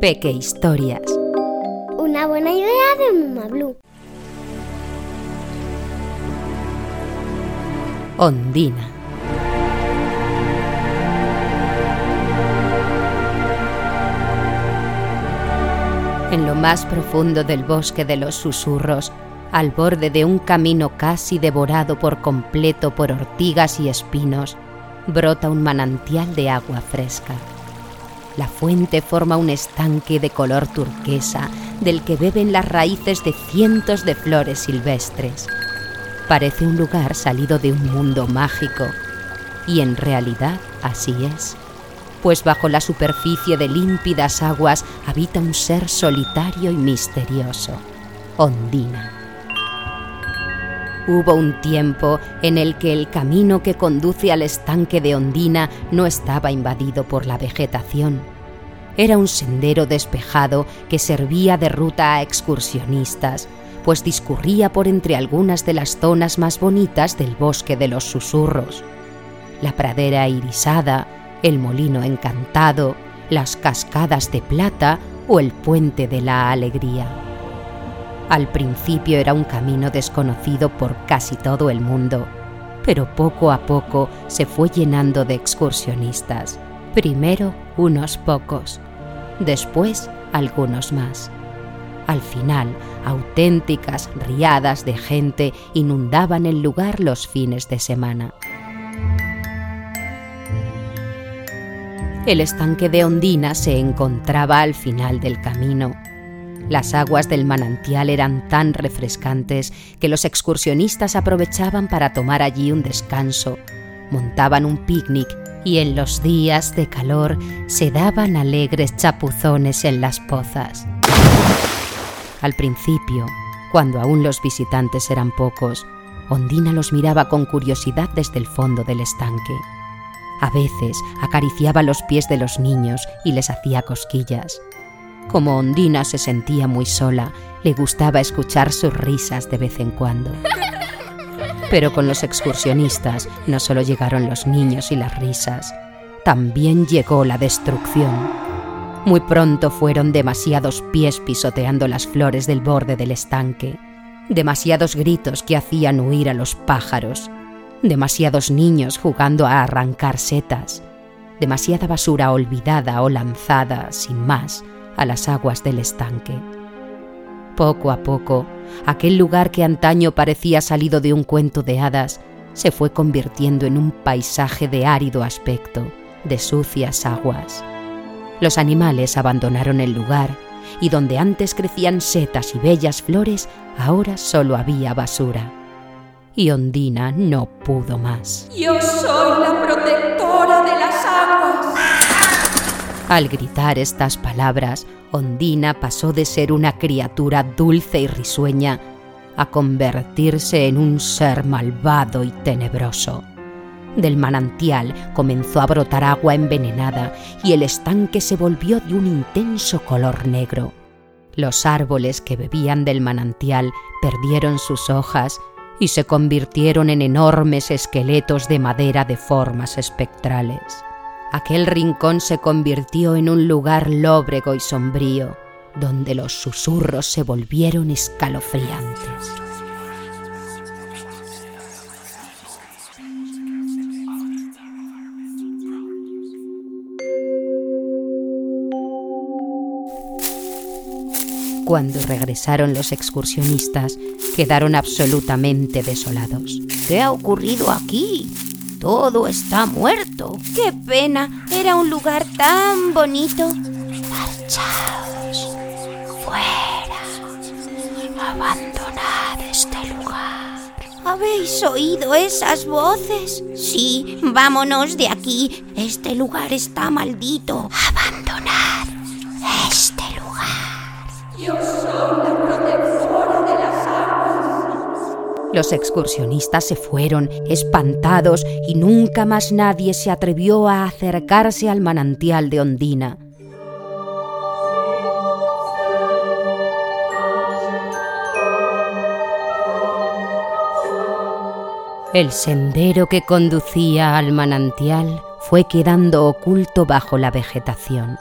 Peque Historias. Una buena idea de Muma Blue. Ondina. En lo más profundo del bosque de los susurros, al borde de un camino casi devorado por completo por ortigas y espinos, brota un manantial de agua fresca. La fuente forma un estanque de color turquesa del que beben las raíces de cientos de flores silvestres. Parece un lugar salido de un mundo mágico, y en realidad así es, pues bajo la superficie de límpidas aguas habita un ser solitario y misterioso, Ondina. Hubo un tiempo en el que el camino que conduce al estanque de Ondina no estaba invadido por la vegetación. Era un sendero despejado que servía de ruta a excursionistas, pues discurría por entre algunas de las zonas más bonitas del bosque de los susurros. La pradera irisada, el molino encantado, las cascadas de plata o el puente de la alegría. Al principio era un camino desconocido por casi todo el mundo, pero poco a poco se fue llenando de excursionistas. Primero unos pocos, después algunos más. Al final, auténticas riadas de gente inundaban el lugar los fines de semana. El estanque de Ondina se encontraba al final del camino. Las aguas del manantial eran tan refrescantes que los excursionistas aprovechaban para tomar allí un descanso, montaban un picnic y en los días de calor se daban alegres chapuzones en las pozas. Al principio, cuando aún los visitantes eran pocos, Ondina los miraba con curiosidad desde el fondo del estanque. A veces acariciaba los pies de los niños y les hacía cosquillas. Como Ondina se sentía muy sola, le gustaba escuchar sus risas de vez en cuando. Pero con los excursionistas no solo llegaron los niños y las risas, también llegó la destrucción. Muy pronto fueron demasiados pies pisoteando las flores del borde del estanque, demasiados gritos que hacían huir a los pájaros, demasiados niños jugando a arrancar setas, demasiada basura olvidada o lanzada, sin más, a las aguas del estanque. Poco a poco, aquel lugar que antaño parecía salido de un cuento de hadas se fue convirtiendo en un paisaje de árido aspecto, de sucias aguas. Los animales abandonaron el lugar y donde antes crecían setas y bellas flores, ahora solo había basura. Y Ondina no pudo más. Yo soy la protectora de las aguas. Al gritar estas palabras, Ondina pasó de ser una criatura dulce y risueña a convertirse en un ser malvado y tenebroso. Del manantial comenzó a brotar agua envenenada y el estanque se volvió de un intenso color negro. Los árboles que bebían del manantial perdieron sus hojas y se convirtieron en enormes esqueletos de madera de formas espectrales. Aquel rincón se convirtió en un lugar lóbrego y sombrío, donde los susurros se volvieron escalofriantes. Cuando regresaron los excursionistas, quedaron absolutamente desolados. ¿Qué ha ocurrido aquí? Todo está muerto. ¡Qué pena! Era un lugar tan bonito. Marchaos. Fuera. Abandonad este lugar. ¿Habéis oído esas voces? Sí, vámonos de aquí. Este lugar está maldito. Abandonad este lugar. Yo soy Los excursionistas se fueron, espantados, y nunca más nadie se atrevió a acercarse al manantial de Ondina. El sendero que conducía al manantial fue quedando oculto bajo la vegetación,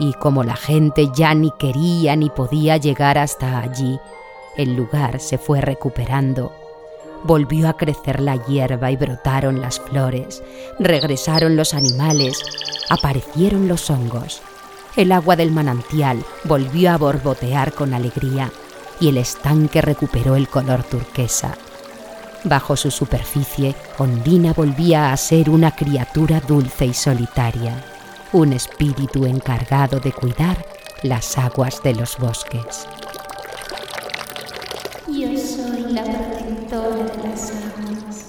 y como la gente ya ni quería ni podía llegar hasta allí, el lugar se fue recuperando. Volvió a crecer la hierba y brotaron las flores, regresaron los animales, aparecieron los hongos. El agua del manantial volvió a borbotear con alegría y el estanque recuperó el color turquesa. Bajo su superficie, Ondina volvía a ser una criatura dulce y solitaria, un espíritu encargado de cuidar las aguas de los bosques. Yo soy la protectora de las aguas.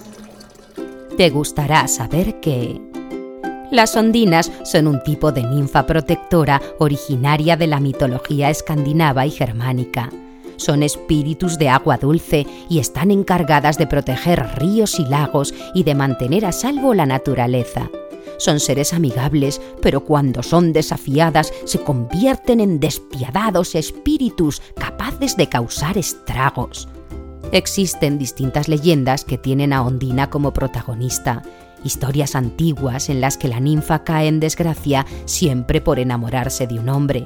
Te gustará saber que las ondinas son un tipo de ninfa protectora originaria de la mitología escandinava y germánica. Son espíritus de agua dulce y están encargadas de proteger ríos y lagos y de mantener a salvo la naturaleza. Son seres amigables, pero cuando son desafiadas se convierten en despiadados espíritus capaces de causar estragos. Existen distintas leyendas que tienen a Ondina como protagonista, historias antiguas en las que la ninfa cae en desgracia siempre por enamorarse de un hombre.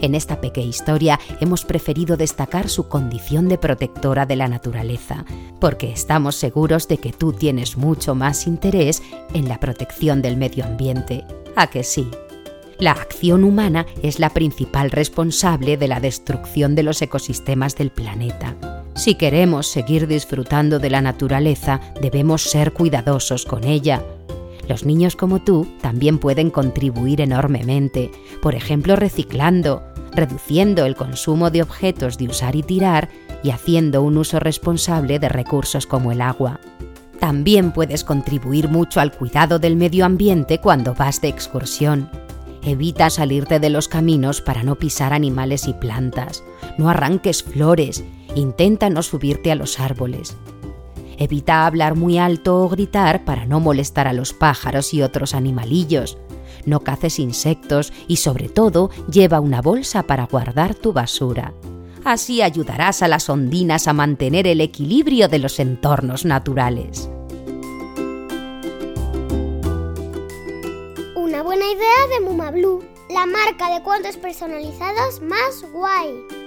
En esta pequeña historia hemos preferido destacar su condición de protectora de la naturaleza, porque estamos seguros de que tú tienes mucho más interés en la protección del medio ambiente. ¿A que sí? La acción humana es la principal responsable de la destrucción de los ecosistemas del planeta. Si queremos seguir disfrutando de la naturaleza, debemos ser cuidadosos con ella. Los niños como tú también pueden contribuir enormemente, por ejemplo reciclando, reduciendo el consumo de objetos de usar y tirar y haciendo un uso responsable de recursos como el agua. También puedes contribuir mucho al cuidado del medio ambiente cuando vas de excursión. Evita salirte de los caminos para no pisar animales y plantas. No arranques flores. Intenta no subirte a los árboles. Evita hablar muy alto o gritar para no molestar a los pájaros y otros animalillos no caces insectos y sobre todo lleva una bolsa para guardar tu basura. Así ayudarás a las ondinas a mantener el equilibrio de los entornos naturales. Una idea de Muma Blue, la marca de cuentos personalizados más guay.